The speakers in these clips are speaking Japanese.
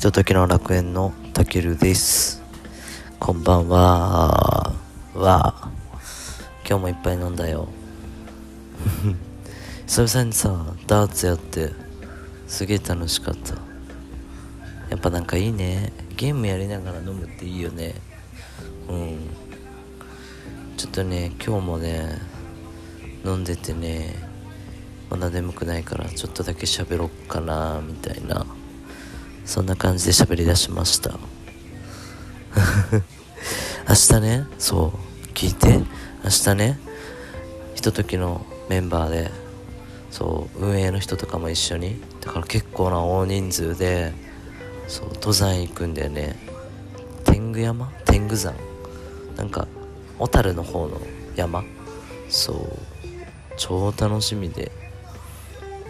ひとときの楽園のたけるです。こんばんは。わ。今日もいっぱい飲んだよ。久々にさダーツやってすげえ楽しかった。やっぱなんかいいね。ゲームやりながら飲むっていいよね。うん。ちょっとね今日もね飲んでてねまだ眠くないからちょっとだけ喋ろっかなみたいな。そんな感じで喋り出しました。明日ねそう聞いて。明日ねひとときのメンバーでそう運営の人とかも一緒に。だから結構な大人数でそう登山行くんだよね。天狗山？天狗山。なんか小樽の方の山。そう超楽しみで。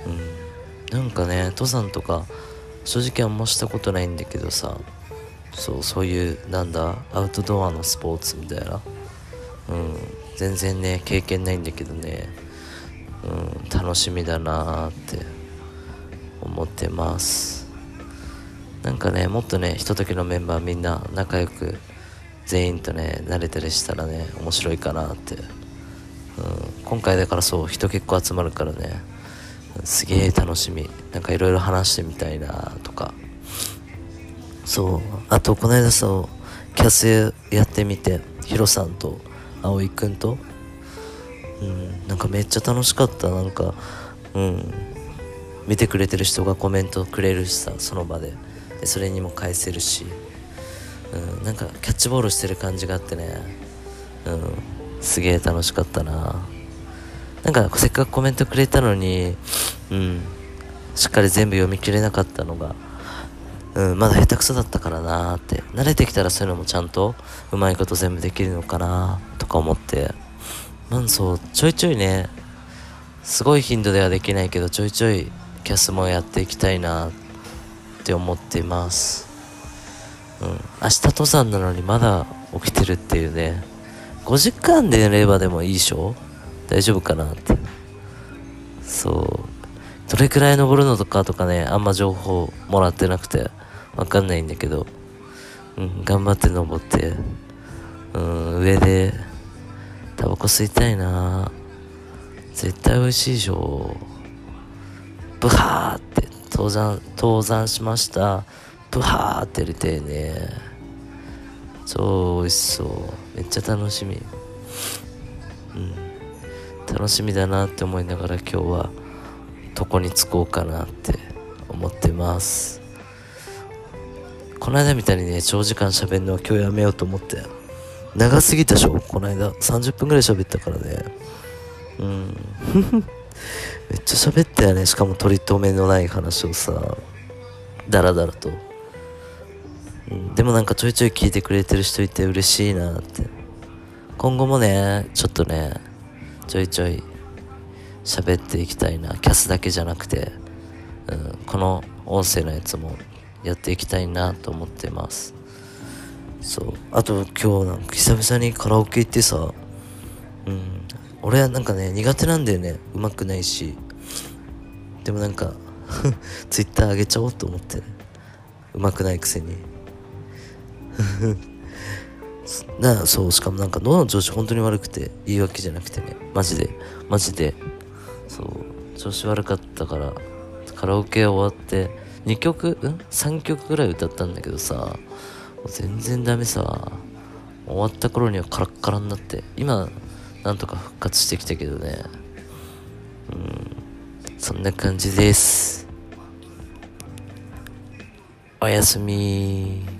うん。なんかね登山とか正直あんましたことないんだけどさそうそういうなんだアウトドアのスポーツみたいな。うん全然ね経験ないんだけどね。うん楽しみだなーって思ってます。なんかねもっとねひとときのメンバーみんな仲良く全員とね慣れたりしたらね面白いかなって、うん、今回だからそう人結構集まるからね。すげえ楽しみ。なんかいろいろ話してみたいなとか。そう。あとこの間そうキャスやってみてヒロさんと葵くんと。うん。なんかめっちゃ楽しかった。なんかうん。見てくれてる人がコメントくれるしさその場で。でそれにも返せるし、うん、なんかキャッチボールしてる感じがあってね。うん。すげえ楽しかったな。なんかせっかくコメントくれたのに、うん、しっかり全部読み切れなかったのが、うん、まだ下手くそだったからなーって、慣れてきたらそういうのもちゃんとうまいこと全部できるのかなとか思って、なんそう、ちょいちょいね、すごい頻度ではできないけど、ちょいちょいキャスもやっていきたいなって思っています。うん、明日登山なのにまだ起きてるっていうね、5時間で寝ればでもいいでしょ？大丈夫かなって。そう。どれくらい登るのとかとかねあんま情報もらってなくてわかんないんだけど。うん頑張って登って。うん上でタバコ吸いたいな。絶対美味しいでしょ。ブハーって登山登山しました。ブハーってやりたいね。超美味しそう。めっちゃ楽しみ。うん。楽しみだなって思いながら今日は床に着こうかなって思ってます。この間みたいにね長時間喋るのは今日やめようと思って。長すぎたでしょ？この間30分ぐらい喋ったからね。うん。めっちゃ喋ったよね。しかも取り留めのない話をさダラダラと、うん、でもなんかちょいちょい聞いてくれてる人いて嬉しいなって。今後もねちょっとねちょいちょい喋っていきたいな。キャスだけじゃなくて、うん、この音声のやつもやっていきたいなと思ってます。そう。あと今日なんか久々にカラオケ行ってさうん俺はなんかね苦手なんだよね。うまくないし。でもなんか ツイッター上げちゃおうと思ってね。うまくないくせに。なそうしかもなんか喉の調子本当に悪くて言い訳じゃなくてね。マジで。マジで。そう。調子悪かったからカラオケ終わって2曲ん？3曲ぐらい歌ったんだけどさ全然ダメさ。終わった頃にはカラッカラになって今なんとか復活してきたけどね。うん。そんな感じです。おやすみ